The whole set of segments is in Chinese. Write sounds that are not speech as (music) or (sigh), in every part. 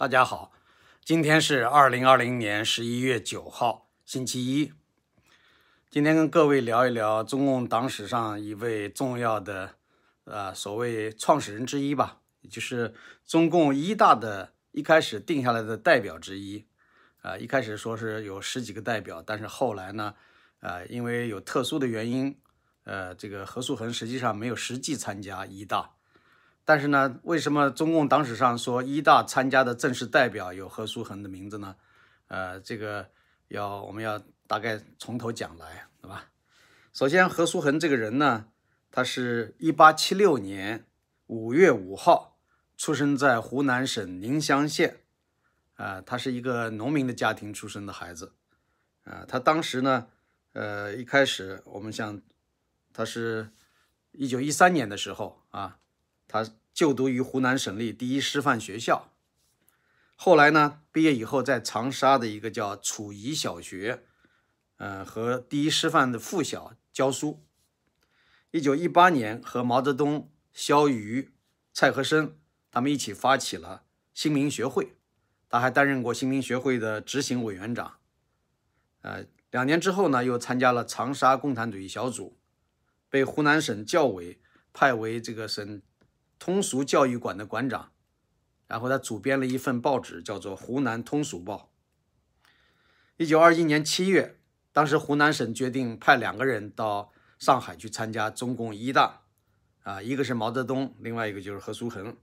大家好，今天是二零二零年十一月九号，星期一。今天跟各位聊一聊中共党史上一位重要的，呃，所谓创始人之一吧，也就是中共一大的一开始定下来的代表之一。啊，一开始说是有十几个代表，但是后来呢，呃，因为有特殊的原因，呃，这个何叔衡实际上没有实际参加一大。但是呢，为什么中共党史上说一大参加的正式代表有何叔衡的名字呢？呃，这个要我们要大概从头讲来，对吧？首先，何叔衡这个人呢，他是一八七六年五月五号出生在湖南省宁乡县，啊，他是一个农民的家庭出生的孩子，啊，他当时呢，呃，一开始我们想，他是一九一三年的时候啊。他就读于湖南省立第一师范学校，后来呢，毕业以后在长沙的一个叫楚仪小学，呃，和第一师范的附小教书。一九一八年，和毛泽东、萧瑜、蔡和森他们一起发起了新民学会，他还担任过新民学会的执行委员长。呃，两年之后呢，又参加了长沙共产主义小组，被湖南省教委派为这个省。通俗教育馆的馆长，然后他主编了一份报纸，叫做《湖南通俗报》。一九二一年七月，当时湖南省决定派两个人到上海去参加中共一大，啊，一个是毛泽东，另外一个就是何叔衡。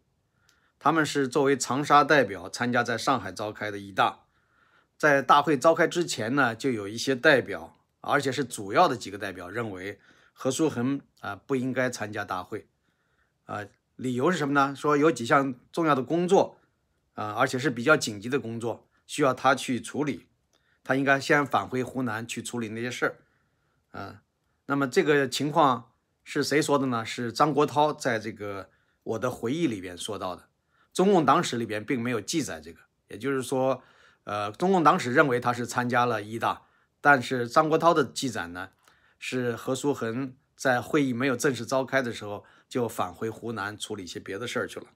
他们是作为长沙代表参加在上海召开的一大。在大会召开之前呢，就有一些代表，而且是主要的几个代表认为何叔衡啊不应该参加大会，啊。理由是什么呢？说有几项重要的工作，啊，而且是比较紧急的工作，需要他去处理，他应该先返回湖南去处理那些事儿，啊，那么这个情况是谁说的呢？是张国焘在这个我的回忆里边说到的，中共党史里边并没有记载这个，也就是说，呃，中共党史认为他是参加了一大，但是张国焘的记载呢，是何叔衡在会议没有正式召开的时候。就返回湖南处理一些别的事儿去了。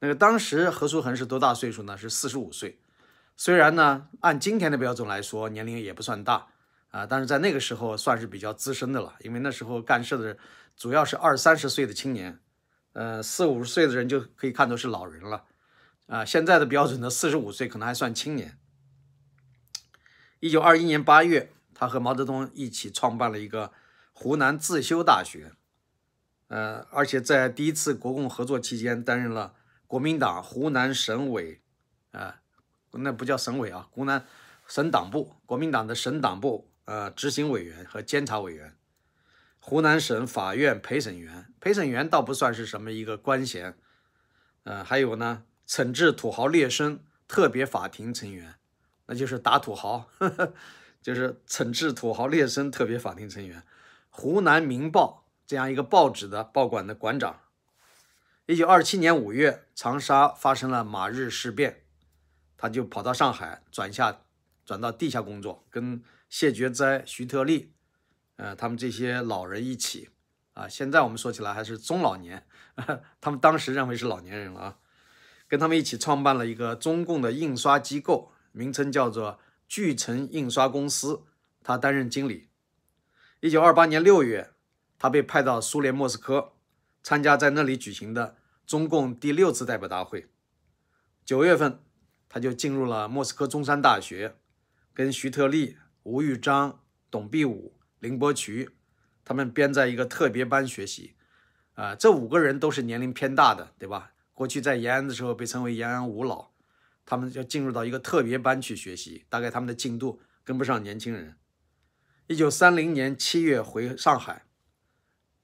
那个当时何叔衡是多大岁数呢？是四十五岁。虽然呢，按今天的标准来说，年龄也不算大啊，但是在那个时候算是比较资深的了。因为那时候干事的主要是二三十岁的青年，呃，四五十岁的人就可以看作是老人了啊。现在的标准呢，四十五岁可能还算青年。一九二一年八月，他和毛泽东一起创办了一个湖南自修大学。呃，而且在第一次国共合作期间，担任了国民党湖南省委，啊，那不叫省委啊，湖南省党部国民党的省党部呃执行委员和监察委员，湖南省法院陪审员，陪审员倒不算是什么一个官衔，呃，还有呢，惩治土豪劣绅特别法庭成员，那就是打土豪，呵 (laughs) 呵就是惩治土豪劣绅特别法庭成员，湖南民报。这样一个报纸的报馆的馆长。一九二七年五月，长沙发生了马日事变，他就跑到上海，转下转到地下工作，跟谢觉哉、徐特立，呃，他们这些老人一起啊。现在我们说起来还是中老年，(laughs) 他们当时认为是老年人了啊。跟他们一起创办了一个中共的印刷机构，名称叫做巨城印刷公司，他担任经理。一九二八年六月。他被派到苏联莫斯科，参加在那里举行的中共第六次代表大会。九月份，他就进入了莫斯科中山大学，跟徐特立、吴玉章、董必武、林伯渠他们编在一个特别班学习。啊，这五个人都是年龄偏大的，对吧？过去在延安的时候被称为延安五老，他们要进入到一个特别班去学习，大概他们的进度跟不上年轻人。一九三零年七月回上海。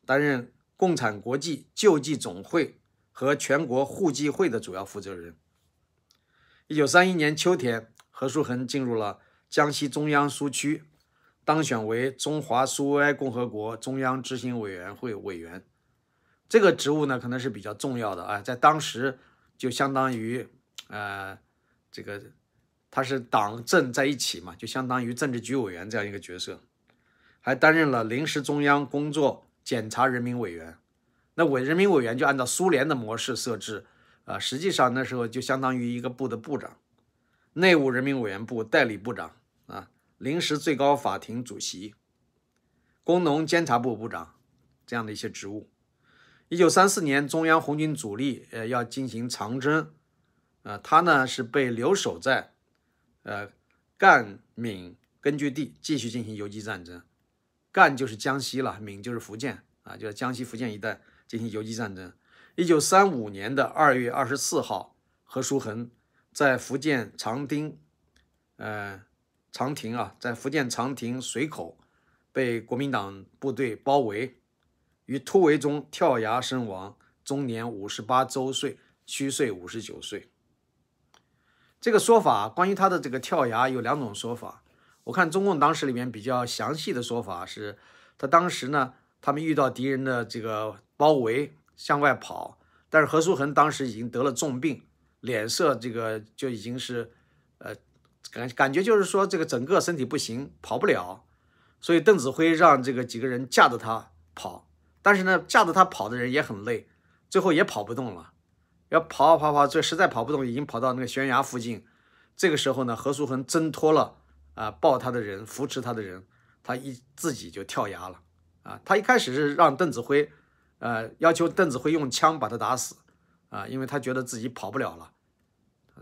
担任共产国际救济总会和全国互济会的主要负责人。一九三一年秋天，何叔衡进入了江西中央苏区，当选为中华苏维埃共和国中央执行委员会委员。这个职务呢，可能是比较重要的啊，在当时就相当于呃，这个他是党政在一起嘛，就相当于政治局委员这样一个角色，还担任了临时中央工作。检察人民委员，那委人民委员就按照苏联的模式设置，啊，实际上那时候就相当于一个部的部长，内务人民委员部代理部长啊，临时最高法庭主席，工农监察部部长这样的一些职务。一九三四年，中央红军主力呃要进行长征，呃，他呢是被留守在呃赣闽根据地继续进行游击战争。赣就是江西了，闽就是福建啊，就是江西福建一带进行游击战争。一九三五年的二月二十四号，何叔衡在福建长汀，呃，长汀啊，在福建长汀水口被国民党部队包围，于突围中跳崖身亡，终年五十八周岁，虚岁五十九岁。这个说法关于他的这个跳崖有两种说法。我看中共党史里面比较详细的说法是，他当时呢，他们遇到敌人的这个包围。向外跑，但是何叔衡当时已经得了重病，脸色这个就已经是，呃，感感觉就是说这个整个身体不行，跑不了，所以邓子恢让这个几个人架着他跑，但是呢，架着他跑的人也很累，最后也跑不动了，要跑跑跑，这实在跑不动，已经跑到那个悬崖附近，这个时候呢，何叔衡挣脱了啊抱他的人，扶持他的人，他一自己就跳崖了，啊，他一开始是让邓子恢。呃，要求邓子恢用枪把他打死，啊，因为他觉得自己跑不了了，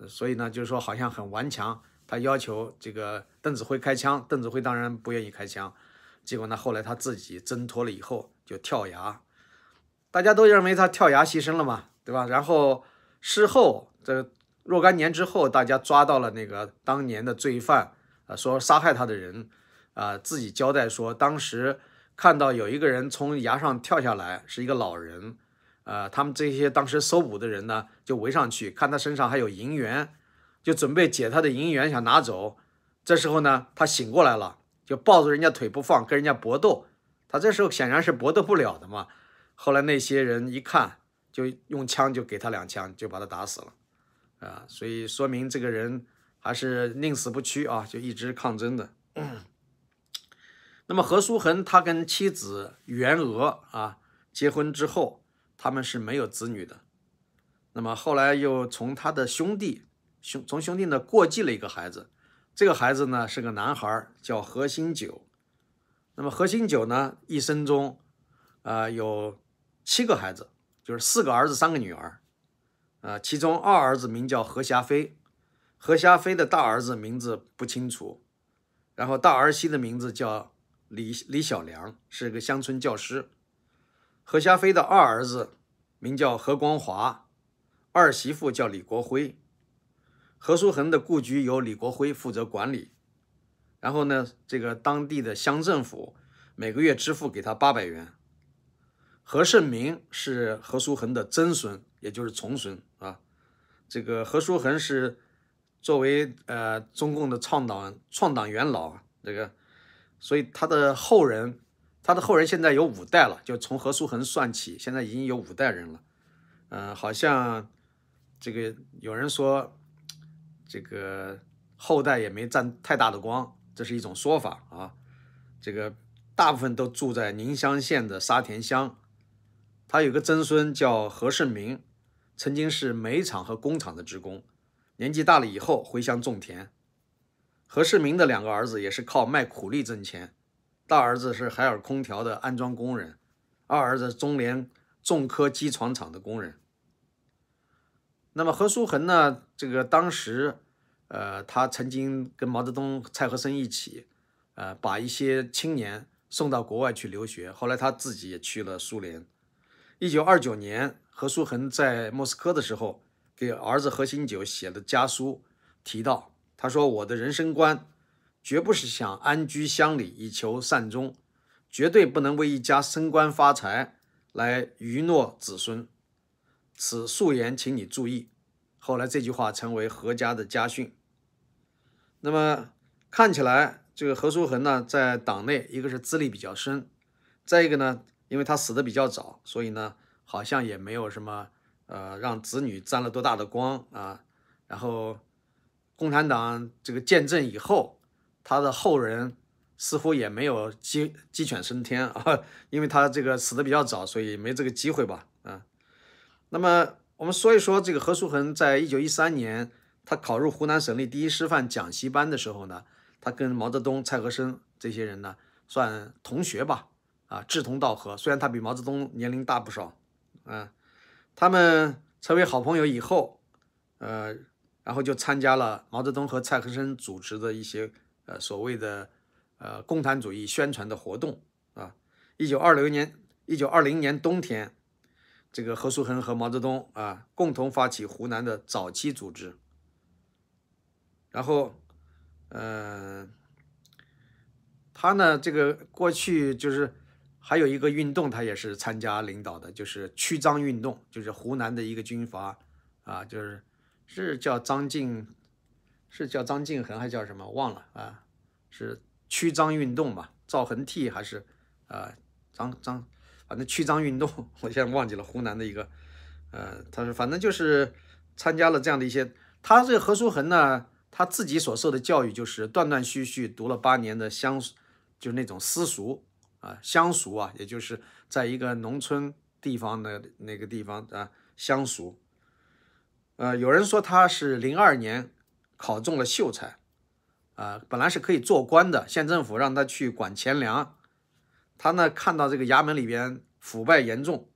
所以呢，就是说好像很顽强，他要求这个邓子恢开枪，邓子恢当然不愿意开枪，结果呢，后来他自己挣脱了以后就跳崖，大家都认为他跳崖牺牲了嘛，对吧？然后事后这若干年之后，大家抓到了那个当年的罪犯，啊，说杀害他的人，啊，自己交代说当时。看到有一个人从崖上跳下来，是一个老人，呃，他们这些当时搜捕的人呢，就围上去，看他身上还有银元，就准备解他的银元，想拿走。这时候呢，他醒过来了，就抱住人家腿不放，跟人家搏斗。他这时候显然是搏斗不了的嘛。后来那些人一看，就用枪就给他两枪，就把他打死了，啊，所以说明这个人还是宁死不屈啊，就一直抗争的。那么何叔衡他跟妻子袁娥啊结婚之后，他们是没有子女的。那么后来又从他的兄弟兄从兄弟呢过继了一个孩子，这个孩子呢是个男孩，叫何新九。那么何新九呢一生中啊有七个孩子，就是四个儿子三个女儿，啊其中二儿子名叫何霞飞，何霞飞的大儿子名字不清楚，然后大儿媳的名字叫。李李小良是个乡村教师，何霞飞的二儿子名叫何光华，二媳妇叫李国辉。何叔衡的故居由李国辉负责管理，然后呢，这个当地的乡政府每个月支付给他八百元。何胜明是何叔衡的曾孙，也就是重孙啊。这个何叔衡是作为呃中共的创党创党元老，这个。所以他的后人，他的后人现在有五代了，就从何叔衡算起，现在已经有五代人了。嗯，好像这个有人说，这个后代也没沾太大的光，这是一种说法啊。这个大部分都住在宁乡县的沙田乡。他有个曾孙叫何世明，曾经是煤厂和工厂的职工，年纪大了以后回乡种田。何世民的两个儿子也是靠卖苦力挣钱，大儿子是海尔空调的安装工人，二儿子中联重科机床厂的工人。那么何叔衡呢？这个当时，呃，他曾经跟毛泽东、蔡和森一起，呃，把一些青年送到国外去留学。后来他自己也去了苏联。一九二九年，何叔衡在莫斯科的时候，给儿子何新九写的家书提到。他说：“我的人生观，绝不是想安居乡里以求善终，绝对不能为一家升官发财来愚诺子孙。此素言，请你注意。”后来这句话成为何家的家训。那么看起来，这个何叔衡呢，在党内一个是资历比较深，再一个呢，因为他死的比较早，所以呢，好像也没有什么呃让子女沾了多大的光啊，然后。共产党这个建政以后，他的后人似乎也没有鸡鸡犬升天啊，(laughs) 因为他这个死的比较早，所以没这个机会吧啊。那么我们说一说这个何叔衡，在一九一三年他考入湖南省立第一师范讲习班的时候呢，他跟毛泽东、蔡和森这些人呢算同学吧，啊，志同道合。虽然他比毛泽东年龄大不少，啊，他们成为好朋友以后，呃，然后就参加了毛泽东和蔡和森主持的一些呃所谓的呃共产主义宣传的活动啊。一九二零年，一九二零年冬天。这个何叔衡和毛泽东啊，共同发起湖南的早期组织。然后，呃，他呢，这个过去就是还有一个运动，他也是参加领导的，就是驱张运动，就是湖南的一个军阀啊，就是是叫张敬，是叫张敬恒还叫什么？忘了啊，是驱张运动吧？赵恒惕还是啊？张张。反正驱张运动，(laughs) 我现在忘记了湖南的一个，呃，他说反正就是参加了这样的一些。他这个何叔衡呢，他自己所受的教育就是断断续续读了八年的乡，就是那种私塾啊，乡俗啊，也就是在一个农村地方的那个地方啊，乡俗。呃，有人说他是零二年考中了秀才，啊，本来是可以做官的，县政府让他去管钱粮。他呢看到这个衙门里边腐败严重，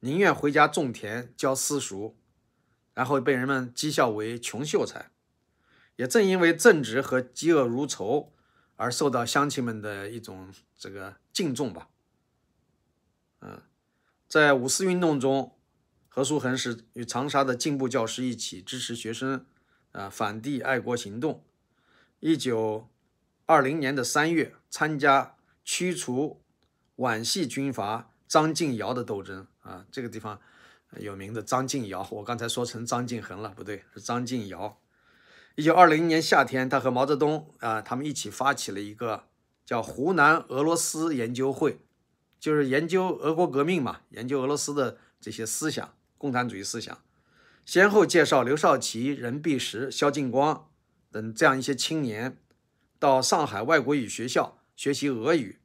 宁愿回家种田教私塾，然后被人们讥笑为穷秀才。也正因为正直和嫉恶如仇，而受到乡亲们的一种这个敬重吧。嗯，在五四运动中，何叔衡是与长沙的进步教师一起支持学生啊反帝爱国行动。一九二零年的三月，参加驱除。皖系军阀张敬尧的斗争啊，这个地方有名的张敬尧，我刚才说成张敬恒了，不对，是张敬尧。一九二零年夏天，他和毛泽东啊，他们一起发起了一个叫湖南俄罗斯研究会，就是研究俄国革命嘛，研究俄罗斯的这些思想，共产主义思想。先后介绍刘少奇、任弼时、萧劲光等这样一些青年到上海外国语学校学习俄语。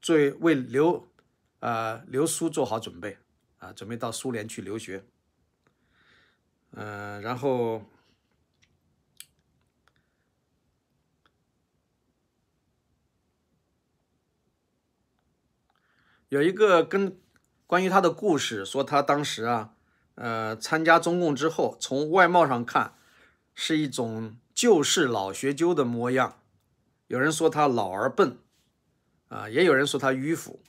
最为留，呃，留苏做好准备啊，准备到苏联去留学。嗯，然后有一个跟关于他的故事，说他当时啊，呃，参加中共之后，从外貌上看是一种旧式老学究的模样。有人说他老而笨。啊，也有人说他迂腐，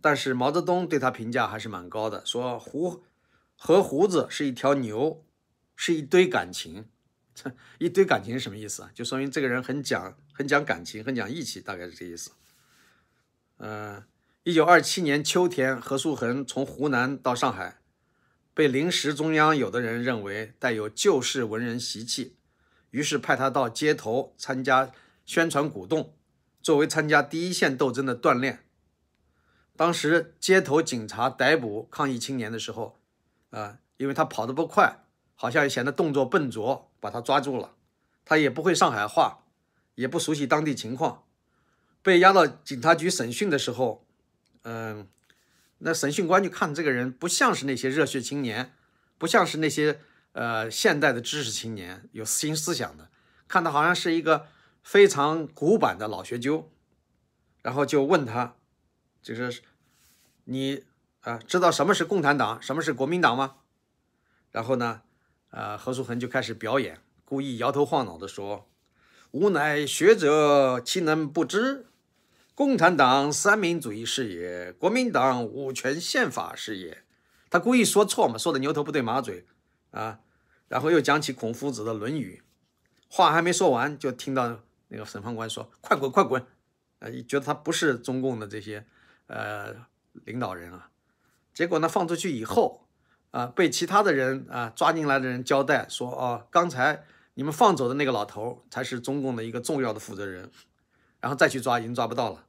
但是毛泽东对他评价还是蛮高的，说胡和胡子是一条牛，是一堆感情，一堆感情是什么意思啊？就说明这个人很讲很讲感情，很讲义气，大概是这意思。嗯，一九二七年秋天，何叔衡从湖南到上海，被临时中央有的人认为带有旧式文人习气，于是派他到街头参加宣传鼓动。作为参加第一线斗争的锻炼，当时街头警察逮捕抗议青年的时候，啊，因为他跑得不快，好像显得动作笨拙，把他抓住了。他也不会上海话，也不熟悉当地情况，被押到警察局审讯的时候，嗯，那审讯官就看这个人不像是那些热血青年，不像是那些呃现代的知识青年，有新思想的，看他好像是一个。非常古板的老学究，然后就问他，就是你啊，知道什么是共产党，什么是国民党吗？然后呢，呃，何叔衡就开始表演，故意摇头晃脑的说：“吾乃学者，岂能不知？共产党三民主义事业，国民党五权宪法事业。”他故意说错嘛，说的牛头不对马嘴啊，然后又讲起孔夫子的《论语》，话还没说完，就听到。那个审判官说：“快滚，快滚！”啊，觉得他不是中共的这些呃领导人啊。结果呢，放出去以后啊，被其他的人啊抓进来的人交代说：“哦，刚才你们放走的那个老头才是中共的一个重要的负责人。”然后再去抓，已经抓不到了。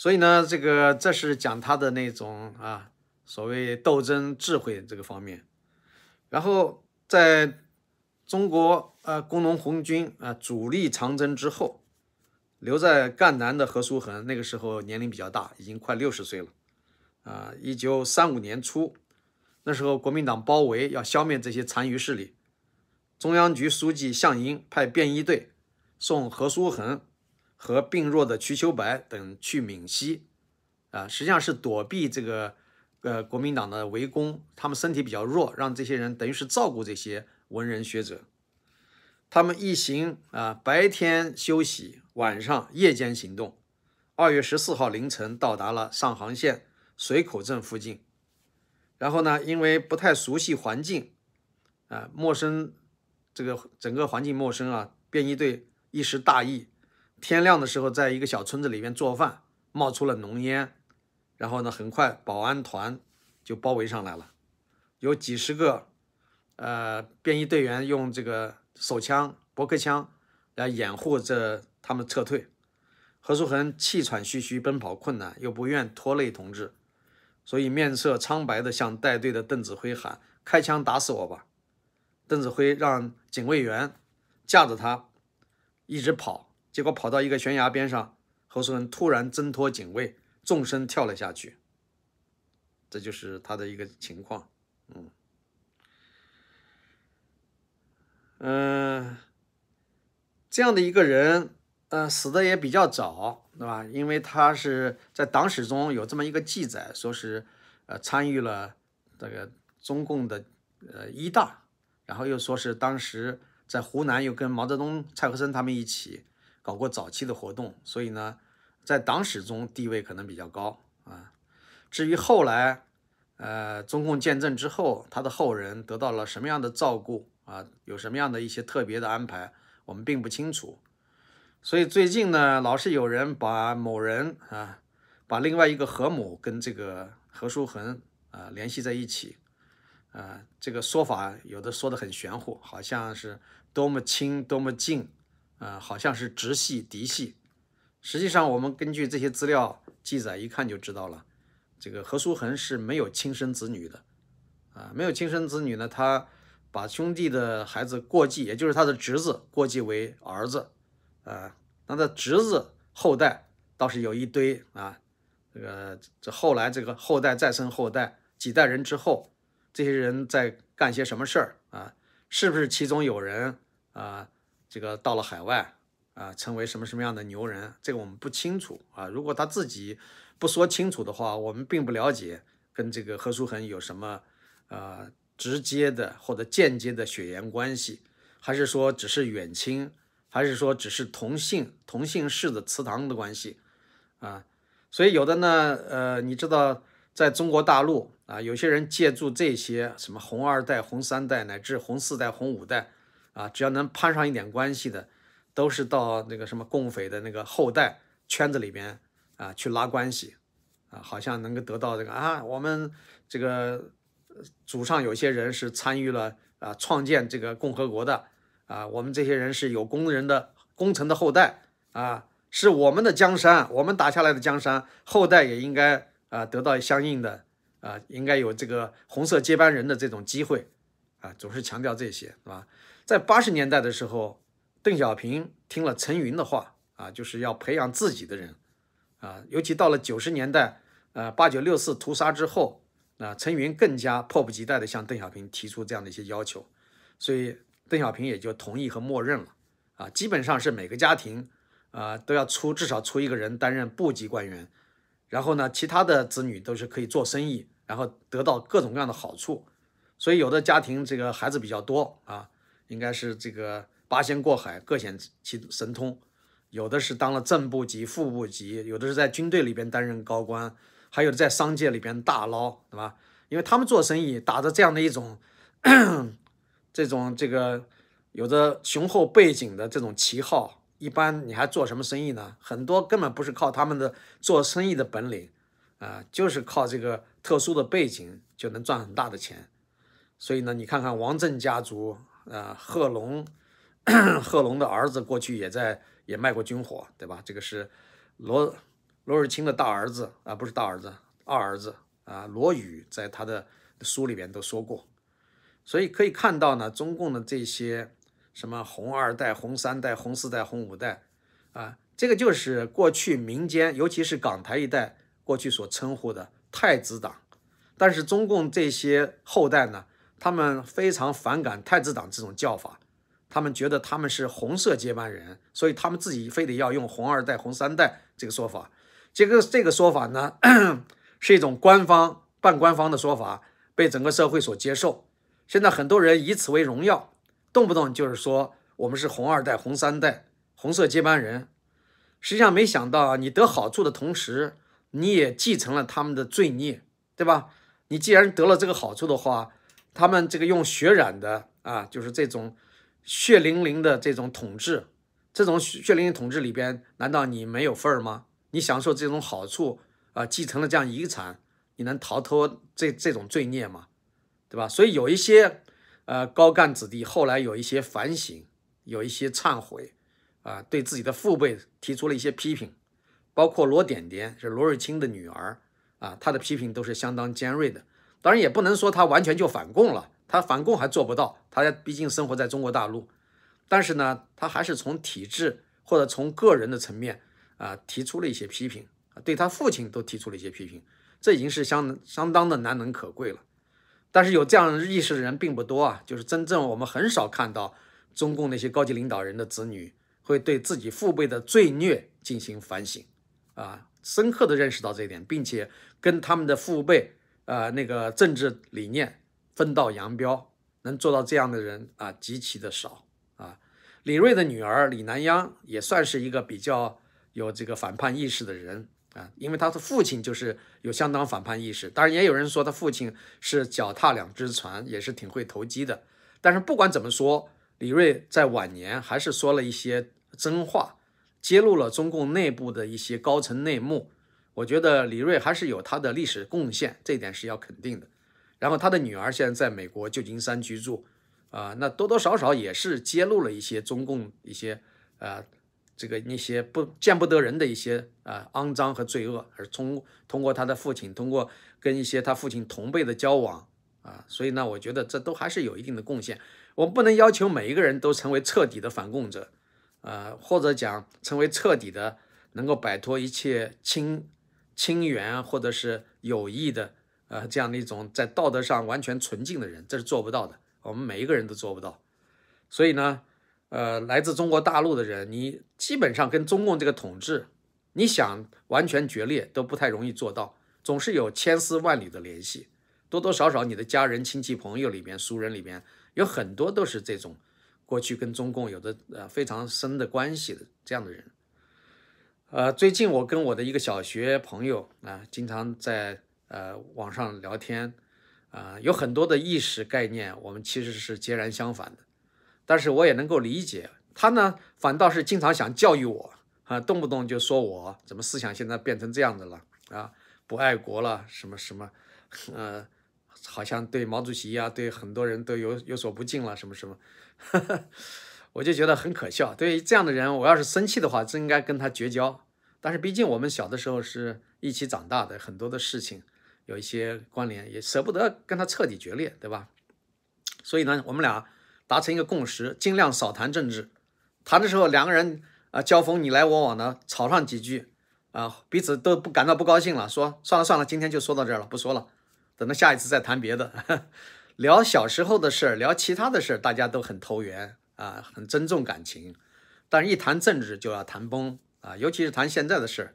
所以呢，这个这是讲他的那种啊所谓斗争智慧这个方面。然后在。中国呃工农红军啊主力长征之后，留在赣南的何叔衡那个时候年龄比较大，已经快六十岁了，啊，一九三五年初，那时候国民党包围要消灭这些残余势力，中央局书记项英派便衣队送何叔衡和病弱的瞿秋白等去闽西，啊，实际上是躲避这个呃国民党的围攻，他们身体比较弱，让这些人等于是照顾这些文人学者。他们一行啊，白天休息，晚上夜间行动。二月十四号凌晨到达了上杭县水口镇附近。然后呢，因为不太熟悉环境，啊，陌生，这个整个环境陌生啊，便衣队一时大意，天亮的时候，在一个小村子里面做饭，冒出了浓烟。然后呢，很快保安团就包围上来了，有几十个呃便衣队员用这个。手枪、驳壳枪来掩护着他们撤退。何叔衡气喘吁吁，奔跑困难，又不愿拖累同志，所以面色苍白的向带队的邓子恢喊：“开枪打死我吧！”邓子恢让警卫员架着他一直跑，结果跑到一个悬崖边上，何叔衡突然挣脱警卫，纵身跳了下去。这就是他的一个情况，嗯。嗯，这样的一个人，呃，死的也比较早，对吧？因为他是在党史中有这么一个记载，说是呃参与了这个中共的呃一大，然后又说是当时在湖南又跟毛泽东、蔡和森他们一起搞过早期的活动，所以呢，在党史中地位可能比较高啊。至于后来，呃，中共建政之后，他的后人得到了什么样的照顾？啊，有什么样的一些特别的安排，我们并不清楚。所以最近呢，老是有人把某人啊，把另外一个何母跟这个何叔衡啊联系在一起，啊，这个说法有的说的很玄乎，好像是多么亲多么近，啊，好像是直系嫡系。实际上，我们根据这些资料记载一看就知道了，这个何叔衡是没有亲生子女的，啊，没有亲生子女呢，他。把兄弟的孩子过继，也就是他的侄子过继为儿子，啊，那他侄子后代倒是有一堆啊，这个这后来这个后代再生后代几代人之后，这些人在干些什么事儿啊？是不是其中有人啊，这个到了海外啊，成为什么什么样的牛人？这个我们不清楚啊。如果他自己不说清楚的话，我们并不了解跟这个何书衡有什么啊。直接的或者间接的血缘关系，还是说只是远亲，还是说只是同姓同姓氏的祠堂的关系啊？所以有的呢，呃，你知道，在中国大陆啊，有些人借助这些什么红二代、红三代乃至红四代、红五代啊，只要能攀上一点关系的，都是到那个什么共匪的那个后代圈子里边啊去拉关系啊，好像能够得到这个啊，我们这个。祖上有些人是参与了啊，创建这个共和国的啊，我们这些人是有工人的功臣的后代啊，是我们的江山，我们打下来的江山，后代也应该啊得到相应的啊，应该有这个红色接班人的这种机会啊，总是强调这些，是吧？在八十年代的时候，邓小平听了陈云的话啊，就是要培养自己的人啊，尤其到了九十年代，呃，八九六四屠杀之后。那陈云更加迫不及待地向邓小平提出这样的一些要求，所以邓小平也就同意和默认了。啊，基本上是每个家庭啊都要出至少出一个人担任部级官员，然后呢，其他的子女都是可以做生意，然后得到各种各样的好处。所以有的家庭这个孩子比较多啊，应该是这个八仙过海，各显其神通。有的是当了正部级、副部级，有的是在军队里边担任高官。还有的在商界里边大捞，对吧？因为他们做生意打着这样的一种，这种这个有着雄厚背景的这种旗号，一般你还做什么生意呢？很多根本不是靠他们的做生意的本领，啊，就是靠这个特殊的背景就能赚很大的钱。所以呢，你看看王震家族，啊，贺龙，(clears throat) 贺龙的儿子过去也在也卖过军火，对吧？这个是罗。罗日清的大儿子啊，不是大儿子，二儿子啊，罗宇在他的书里边都说过，所以可以看到呢，中共的这些什么红二代、红三代、红四代、红五代啊，这个就是过去民间，尤其是港台一带过去所称呼的太子党，但是中共这些后代呢，他们非常反感太子党这种叫法，他们觉得他们是红色接班人，所以他们自己非得要用红二代、红三代这个说法。这个这个说法呢，(clears throat) 是一种官方半官方的说法，被整个社会所接受。现在很多人以此为荣耀，动不动就是说我们是红二代、红三代、红色接班人。实际上没想到，你得好处的同时，你也继承了他们的罪孽，对吧？你既然得了这个好处的话，他们这个用血染的啊，就是这种血淋淋的这种统治，这种血淋淋统治里边，难道你没有份儿吗？你享受这种好处啊，继承了这样遗产，你能逃脱这这种罪孽吗？对吧？所以有一些呃高干子弟后来有一些反省，有一些忏悔。啊，对自己的父辈提出了一些批评，包括罗点点是罗瑞卿的女儿啊，她的批评都是相当尖锐的。当然也不能说他完全就反共了，他反共还做不到，他毕竟生活在中国大陆。但是呢，他还是从体制或者从个人的层面啊提出了一些批评，对他父亲都提出了一些批评，这已经是相相当的难能可贵了。但是有这样意识的人并不多啊，就是真正我们很少看到中共那些高级领导人的子女。会对自己父辈的罪孽进行反省，啊，深刻的认识到这一点，并且跟他们的父辈，呃，那个政治理念分道扬镳，能做到这样的人啊，极其的少啊。李瑞的女儿李南央也算是一个比较有这个反叛意识的人啊，因为他的父亲就是有相当反叛意识。当然，也有人说他父亲是脚踏两只船，也是挺会投机的。但是不管怎么说，李瑞在晚年还是说了一些。真话揭露了中共内部的一些高层内幕，我觉得李瑞还是有他的历史贡献，这一点是要肯定的。然后他的女儿现在在美国旧金山居住，啊，那多多少少也是揭露了一些中共一些呃这个那些不见不得人的一些啊肮脏和罪恶，而通通过他的父亲，通过跟一些他父亲同辈的交往啊，所以呢，我觉得这都还是有一定的贡献。我们不能要求每一个人都成为彻底的反共者。呃，或者讲成为彻底的能够摆脱一切亲亲缘或者是友谊的呃这样的一种在道德上完全纯净的人，这是做不到的。我们每一个人都做不到。所以呢，呃，来自中国大陆的人，你基本上跟中共这个统治，你想完全决裂都不太容易做到，总是有千丝万缕的联系，多多少少你的家人、亲戚、朋友里边、熟人里边有很多都是这种。过去跟中共有着呃非常深的关系的这样的人，呃，最近我跟我的一个小学朋友啊，经常在呃网上聊天，啊，有很多的意识概念，我们其实是截然相反的，但是我也能够理解他呢，反倒是经常想教育我啊，动不动就说我怎么思想现在变成这样子了啊，不爱国了，什么什么，呃，好像对毛主席呀，对很多人都有有所不敬了，什么什么。(laughs) 我就觉得很可笑。对于这样的人，我要是生气的话，真应该跟他绝交。但是毕竟我们小的时候是一起长大的，很多的事情有一些关联，也舍不得跟他彻底决裂，对吧？所以呢，我们俩达成一个共识，尽量少谈政治。谈的时候，两个人啊交锋你来我往的，吵上几句啊，彼此都不感到不高兴了，说算了算了，今天就说到这儿了，不说了，等到下一次再谈别的。(laughs) 聊小时候的事儿，聊其他的事儿，大家都很投缘啊，很尊重感情。但是，一谈政治就要谈崩啊，尤其是谈现在的事儿。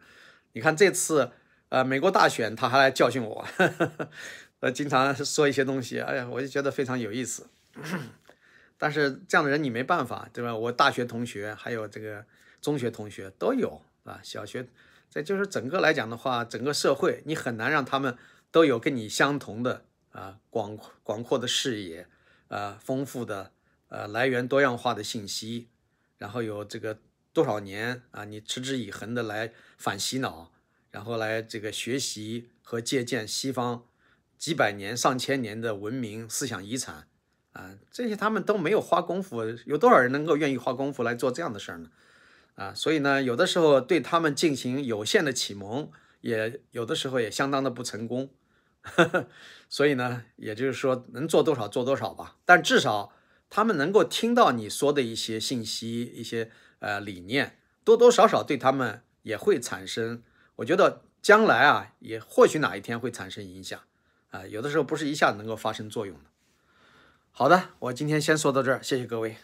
你看这次，呃，美国大选，他还来教训我，(laughs) 呃，经常说一些东西，哎呀，我就觉得非常有意思。(clears throat) 但是这样的人你没办法，对吧？我大学同学还有这个中学同学都有啊，小学，这就是整个来讲的话，整个社会你很难让他们都有跟你相同的。啊，广广阔的视野，啊，丰富的，呃，来源多样化的信息，然后有这个多少年啊，你持之以恒的来反洗脑，然后来这个学习和借鉴西方几百年、上千年的文明思想遗产，啊，这些他们都没有花功夫，有多少人能够愿意花功夫来做这样的事儿呢？啊，所以呢，有的时候对他们进行有限的启蒙，也有的时候也相当的不成功。(laughs) 所以呢，也就是说，能做多少做多少吧。但至少他们能够听到你说的一些信息、一些呃理念，多多少少对他们也会产生。我觉得将来啊，也或许哪一天会产生影响啊。有的时候不是一下子能够发生作用的。好的，我今天先说到这儿，谢谢各位。